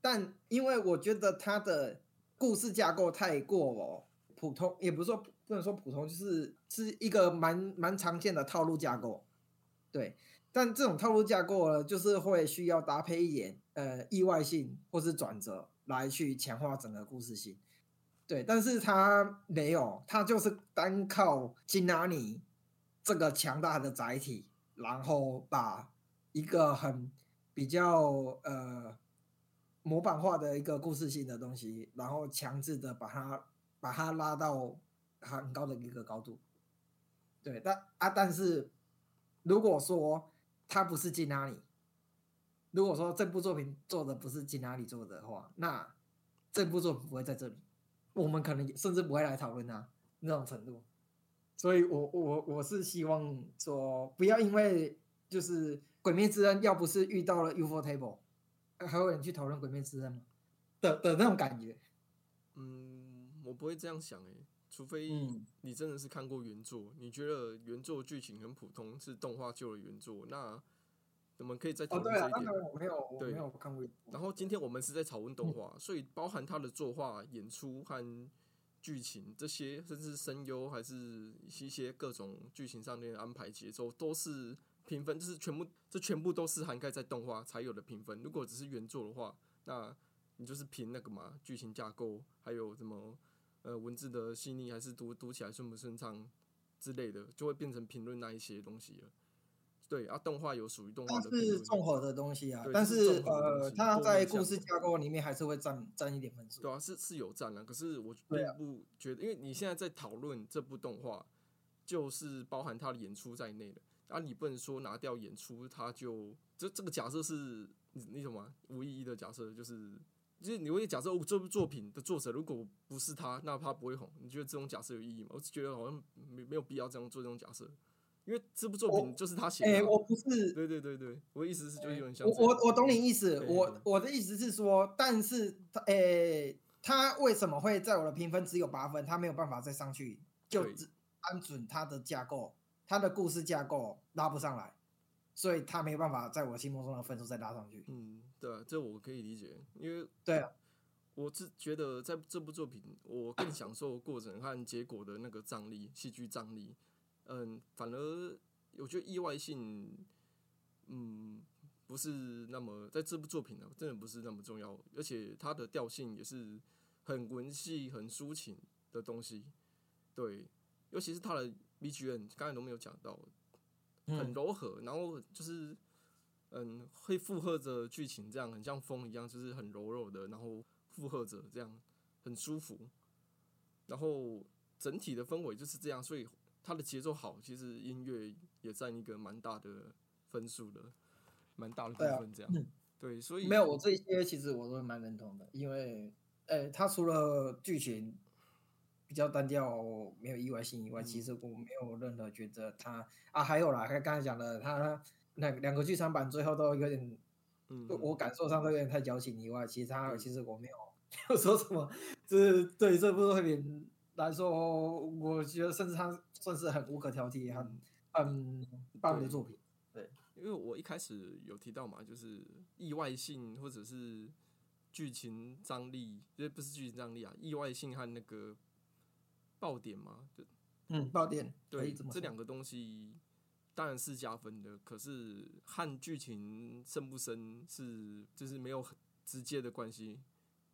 但因为我觉得他的故事架构太过哦。普通也不是说不能说普通，就是是一个蛮蛮常见的套路架构，对。但这种套路架构呢，就是会需要搭配一点呃意外性或是转折来去强化整个故事性，对。但是它没有，它就是单靠金纳尼这个强大的载体，然后把一个很比较呃模板化的一个故事性的东西，然后强制的把它。把它拉到很高的一个高度，对，但啊，但是如果说他不是金哪里，如果说这部作品做的不是金哪里做的话，那这部作品不会在这里，我们可能甚至不会来讨论它那种程度。所以我我我是希望说，不要因为就是鬼灭之刃》要不是遇到了 UFO Table，还有人去讨论《鬼灭之刃》？的的那种感觉。嗯，我不会这样想诶、除非嗯你真的是看过原作，你觉得原作剧情很普通，是动画救了原作，那我们可以再讨论这一点。没有，没有看过。然后今天我们是在讨论动嗯画，所以包含它的作画、演出和剧情这些，甚至声优还是一些各种剧情上面的安排节奏，都是评分，就是全部这全部都是涵盖在动画才有的评分。如果只是原作的话，那你就是凭那个嘛剧情架构，还有什么呃文字的细腻，还是读读起来顺不顺畅之类的，就会变成评论那一些东西了。对啊，动画有属于动画的。是综合的东西啊，但是是呃，它在故事架构里面还是会占占一点分数。对啊，是是有占了，可是我并不觉得，因为你现在在讨论这部动画，就是包含它的演出在内的，啊，你不能说拿掉演出，它就这这个假设是你你什么？无意义的假设，就是就是你会假设哦这部作品的作者如果不是他，那他不会红，你觉得这种假设有意义吗？我是觉得好像没没有必要这样做这种假设，因为这部作品就是他写哎、的啊、我不是，对对对对，我的意思是就是有点像我我我懂你意思，对我对我的意思是说，但是他，诶、他为什么会在我的评分只有八分？他没有办法再上去，就对只按准他的架构，他的故事架构拉不上来，所以他没有办法在我心目中的分数再拉上去。嗯，对啊，这我可以理解，因为对啊，我是觉得在这部作品，我更享受过程和结果的那个张力，戏剧张力。嗯，反而我觉得意外性，嗯，不是那么在这部作品呢，真的不是那么重要，而且它的调性也是很文戏、很抒情的东西。对，尤其是它的 BGM，刚才都没有讲到，很嗯，柔和，然后就是嗯，会附和着剧情，这样很像风一样，就是很柔柔的，然后附和着这样很舒服。然后整体的氛围就是这样，所以它的节奏好，其实音乐也占一个蛮大的分数的，蛮大的部分这样。嗯对，所以没有，我这些其实我都蛮认同的，因为，呃，他除了剧情比较单调，没有意外性以外，其嗯。实我没有任何觉得他啊，还有啦，刚刚才讲的，他那两个剧场版最后都有点，嗯，我我感受上都有点太矫情以外，其实他对。其实我没有 没有说什么，就是对这部作品来说，我觉得甚至他算是很无可挑剔、很很棒的作品。对因为我一开始有提到嘛，就是意外性或者是剧情张力，就是不是剧情张力啊，意外性和那个爆点吗，就嗯，爆点对这这两个东西当然是加分的，可是和剧情深不深是就是没有很直接的关系，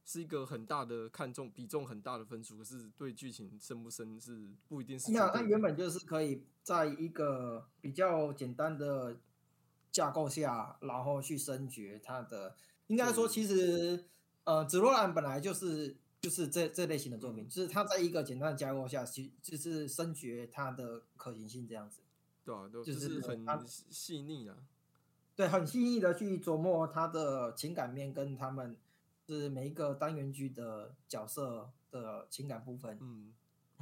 是一个很大的看重比重很大的分数，可是对剧情深不深是不一定是绝那它原本就是可以在一个比较简单的架构下，然后去升掘它的。应该说，其实呃，紫罗兰本来就是就是这这类型的作品，嗯就是它在一个简单的架构下，其就是深掘它的可行性这样子。对啊，对，就就是很细细腻啊，对，很细腻的去琢磨他的情感面跟他们是每一个单元剧的角色的情感部分。嗯。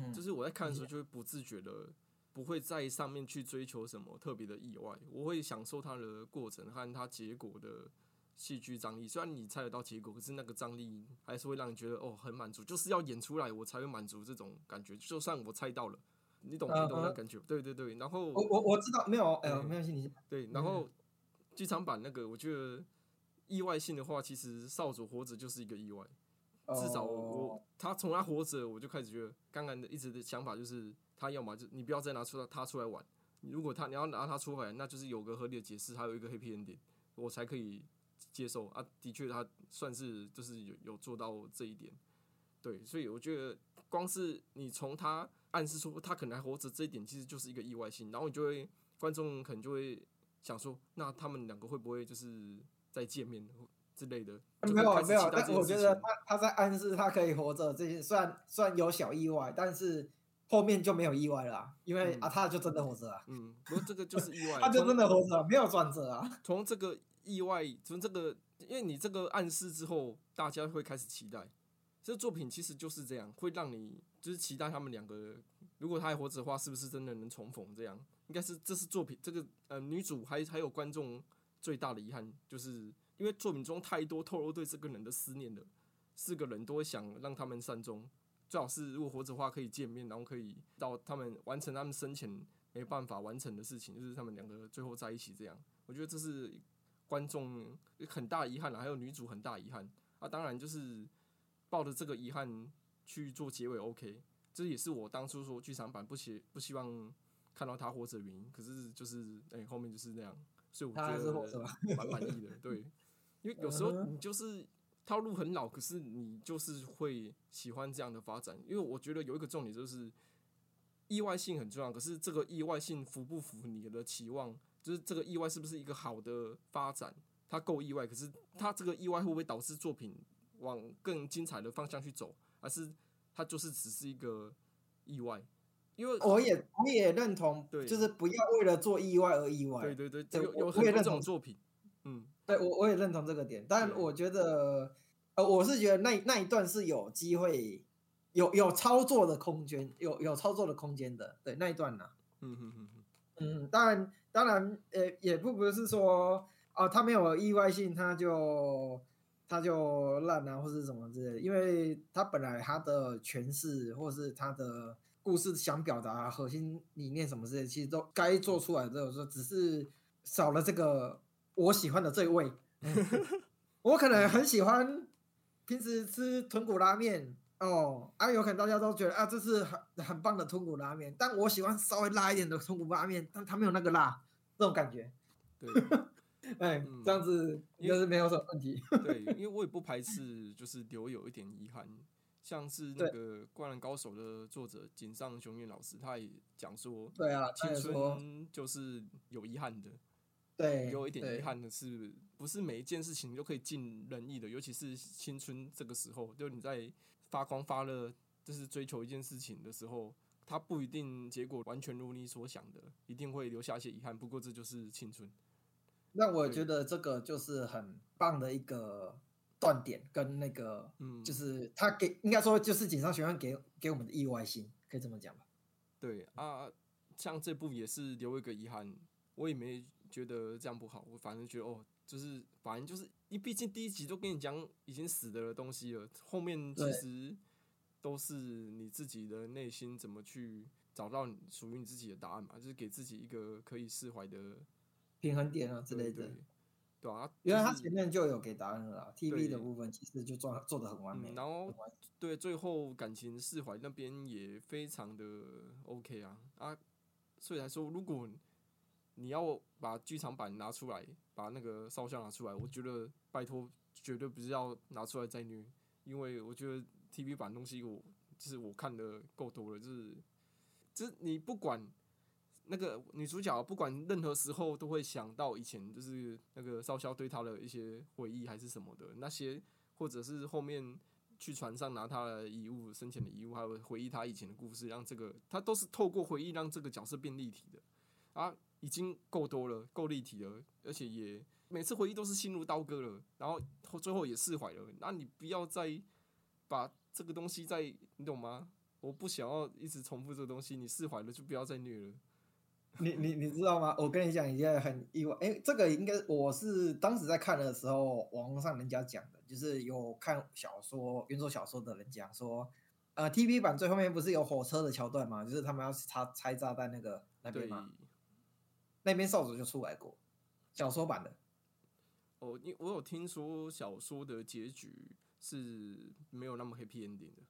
嗯，就是我在看的时候就会不自觉的不会在上面去追求什么特别的意外，我会享受它的过程和它结果的戏剧张力。虽然你猜得到结果，可是那个张力还是会让你觉得哦很满足，就是要演出来我才会满足这种感觉。就算我猜到了，你懂你懂那感觉？对对对，然后我我我知道，没有，呃，对没关系，你对，然后剧场版那个我觉得意外性的话，其实少主活着就是一个意外。至少我他从他活着，我就开始觉得，刚刚的一直的想法就是，他要么就你不要再拿出他出来玩，如果他你要拿他出来，那就是有个合理的解释，还有一个黑皮 ending，我才可以接受啊。的确，他算是就是有有做到这一点，对，所以我觉得光是你从他暗示说他可能还活着这一点，其实就是一个意外性，然后你就会观众可能就会想说，那他们两个会不会就是再见面之类的？没有没有，但我觉得他他在暗示他可以活着，这些虽然虽然有小意外，但是后面就没有意外了啊、因为、嗯啊他就真的活着啊，嗯，不过这个就是意外，他就真的活着啊，没有转折啊。从这个意外，从这个，因为你这个暗示之后，大家会开始期待。这作品其实就是这样，会让你就是期待他们两个，如果他还活着的话，是不是真的能重逢？这样应该是这是作品这个呃女主还还有观众最大的遗憾，就是因为作品中太多透露对这个人的思念了，四个人都会想让他们善终，最好是如果活着的话可以见面，然后可以到他们完成他们生前没办法完成的事情，就是他们两个最后在一起这样。我觉得这是观众很大遗憾了，还有女主很大遗憾啊。当然就是抱着这个遗憾去做结尾，OK。这也是我当初说剧场版不希不希望看到他活着的原因。可是就是哎、后面就是那样，所以我觉得蛮满意的。对，因为有时候你就是套路很老，可是你就是会喜欢这样的发展。因为我觉得有一个重点就是意外性很重要，可是这个意外性符不符合你的期望？就是这个意外是不是一个好的发展？它够意外，可是它这个意外会不会导致作品往更精彩的方向去走？还是它就是只是一个意外？因为我也我也认同，对就是不要为了做意外而意外。对对对，有有很多这种作品，嗯，对我我也认同这个点，但我觉得，呃，我是觉得那那一段是有机会有有操作的空间，有有操作的空间的。对那一段呢、嗯嗯嗯嗯，嗯，当然当然，呃，也不不是说哦，他没有意外性，他就他就烂啊，或是什么之类的，因为他本来他的诠释或是他的故事想表达核心理念什么之类的，其实都该做出来的，有时候只是少了这个我喜欢的这一位。嗯我可能很喜欢平时吃豚骨拉面哦，啊，有可能大家都觉得啊，这是很很棒的豚骨拉面，但我喜欢稍微辣一点的豚骨拉面，但它没有那个辣，这种感觉，对 哎，嗯这样子应该是没有什么问题。对，因 为我也不排斥，就是留有一点遗憾。像是那个《灌篮高手》的作者井上雄彦老师，他也讲说，对啊，他青春就是有遗憾的，对，有一点遗，憾的是，不是每一件事情都可以尽人意的，尤其是青春这个时候，就你在发光发热，就是追求一件事情的时候，它不一定结果完全如你所想的，一定会留下一些遗憾。不过这就是青春，那我觉得这个就是很棒的一个断点，跟那个嗯，就是他给应该说就是锦上学院给给我们的意外性，可以这么讲吧？对啊，像这部也是留一个遗憾，我也没觉得这样不好，我反正觉得哦，就是反正就是，因为毕竟第一集都跟你讲已经死的东西了，后面其实都是你自己的内心怎么去找到属于你自己的答案嘛，就是给自己一个可以释怀的平衡点啊之类的对啊，因为他前面就有给答案了啦，TV 的部分其实就做做的很完美。嗯，然后对最后感情释怀那边也非常的 OK 啊啊，所以来说，如果你要把剧场版拿出来，把那个烧香拿出来，我觉得拜托绝对不是要拿出来再虐，因为我觉得 TV 版东西我就是我看的够多了，就是就是你不管。那个女主角不管任何时候都会想到以前就是那个烧香对她的一些回忆还是什么的那些或者是后面去船上拿他的遗物、生前的遗物，还有回忆他以前的故事，让这个他都是透过回忆让这个角色变立体的啊，已经够多了，够立体了，而且也每次回忆都是心如刀割了，然后后最后也释怀了，那你不要再把这个东西再，你懂吗？我不想要一直重复这个东西，你释怀了就不要再虐了。你你你知道吗？我跟你讲一件很意外，哎，这个应该我是当时在看的时候，网络上人家讲的，就是有看小说原作小说的人讲说，呃，TV 版最后面不是有火车的桥段嘛？就是他们要拆拆炸弹那个那边对，吗？那边少主就出来过，小说版的。哦，因我有听说小说的结局是没有那么 happy ending 的。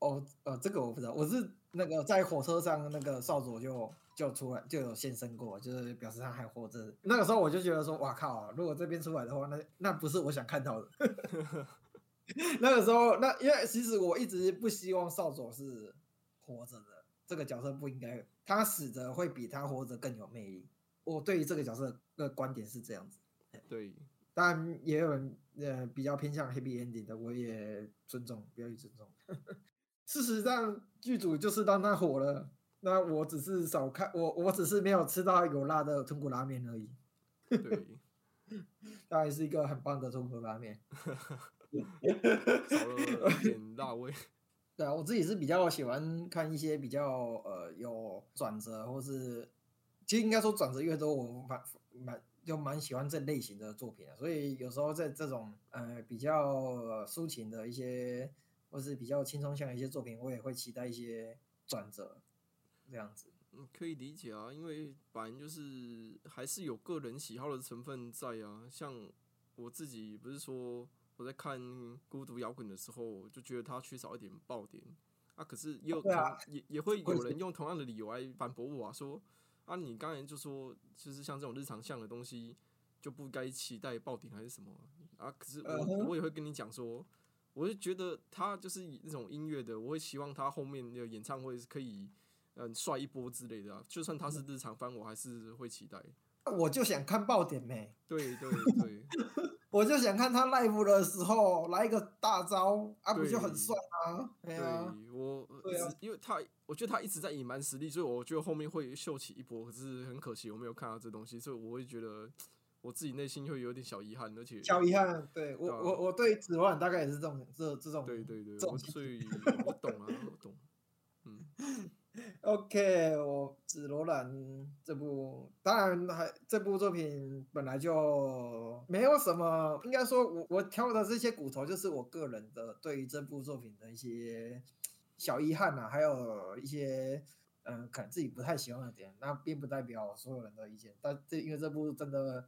哦，呃，这个我不知道，我是那个在火车上那个少佐就就出来就有现身过，就是表示他还活着。那个时候我就觉得说，哇靠，如果这边出来的话，那那不是我想看到的。那个时候，那因为其实我一直不希望少佐是活着的，这个角色不应该，他死着会比他活着更有魅力。我对于这个角色的观点是这样子。对，当然也有人呃比较偏向 happy ending 的，我也尊重，不要去尊重。事实上，剧组就是让他火了，那我只是少看，我我只是没有吃到有辣的豚骨拉面而已。对，当然是一个很棒的豚骨拉面。少了点辣味。对啊，我自己是比较喜欢看一些比较呃有转折，或是其实应该说转折越多，我蛮蛮就蛮喜欢这类型的作品的，所以有时候在这种呃比较抒情的一些，或是比较轻松向的一些作品，我也会期待一些转折，这样子。嗯，可以理解啊，因为反正就是还是有个人喜好的成分在啊。像我自己不是说我在看孤独摇滚的时候，就觉得它缺少一点爆点啊，可是也有同、啊也也会有人用同样的理由来反驳我啊，说啊你刚才就说就是像这种日常向的东西就不该期待爆点还是什么啊？可是我、我也会跟你讲说，我就觉得他就是那种音乐的，我会希望他后面的演唱会是可以。嗯，帅一波之类的啊，就算他是日常番，我还是会期待。我就想看爆点没，对对对，我就想看他 live 的时候来一个大招啊，不就很帅吗？对啊，我对啊因为他，我觉得他一直在隐瞒实力，所以我觉得后面会秀起一波。可是很可惜，我没有看到这东西，所以我会觉得我自己内心会有点小遗憾，而且小遗憾。对我我我对紫万大概也是这种这这种对对对，所以我懂啊，我懂。嗯，OK，我紫罗兰这部当然还这部作品本来就没有什么，应该说我我挑的这些骨头就是我个人的对于这部作品的一些小遗憾啊，还有一些嗯、可能自己不太喜欢的点，那并不代表所有人的意见，但这因为这部真的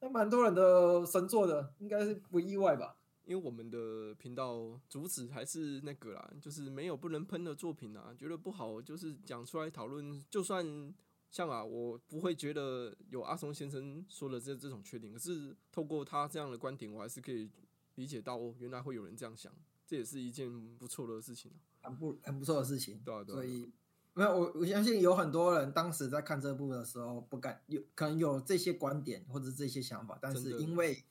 那蛮多人的神作的，应该是不意外吧。因为我们的频道主旨还是那个啦，就是没有不能喷的作品啊，觉得不好就是讲出来讨论，就算像啊，我不会觉得有阿松先生说的这这种缺点，可是透过他这样的观点，我还是可以理解到哦，原来会有人这样想，这也是一件不错的事情啊。很不很不错的事情。对啊对啊所以没有我我相信有很多人当时在看这部的时候不敢有可能有这些观点或者这些想法，但是因为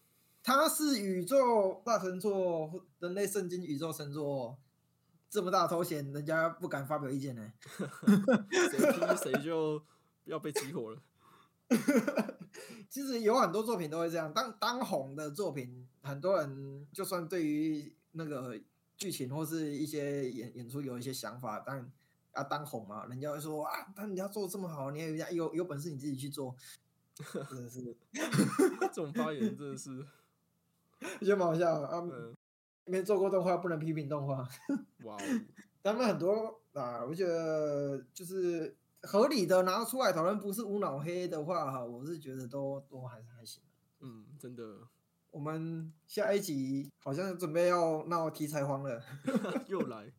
它是宇宙大神作、人类圣经宇宙神作这么大头衔，人家不敢发表意见呢。谁批谁就要被激活了。其实有很多作品都会这样，当当红的作品，很多人就算对于那个剧情或是一些演演出有一些想法，但要当红嘛，人家会说啊，但人家做的这么好，你也有有本事你自己去做，真的是 这种发言真的是，我觉得蛮好笑的啊。嗯，没做过动画不能批评动画，哇哦，他们很多啊，我觉得就是合理的拿出来讨论，不是无脑黑的话哈，我是觉得都都还是还行。嗯，真的我们下一集好像准备要闹题材荒了，又来，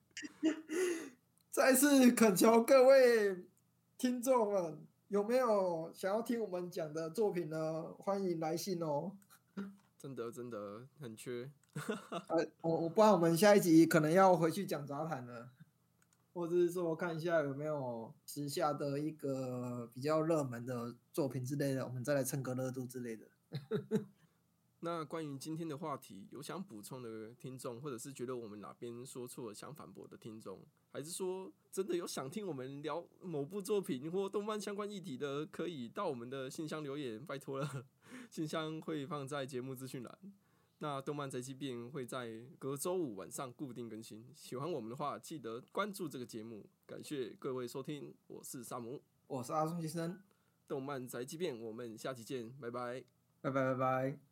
再次恳求各位听众们，有没有想要听我们讲的作品呢？欢迎来信哦。真的真的很缺。呃，我我不然我们下一集可能要回去讲杂谈了，或者是说看一下有没有时下的一个比较热门的作品之类的，我们再来蹭个热度之类的。那关于今天的话题，有想补充的听众，或者是觉得我们哪边说错了想反驳的听众，还是说真的有想听我们聊某部作品或动漫相关议题的，可以到我们的信箱留言，拜托了。信箱会放在节目资讯栏。那动漫宅急便会在隔周五晚上固定更新。喜欢我们的话，记得关注这个节目。感谢各位收听，我是萨姆，我是阿松先生，动漫宅急便，我们下期见，拜拜。拜拜拜拜。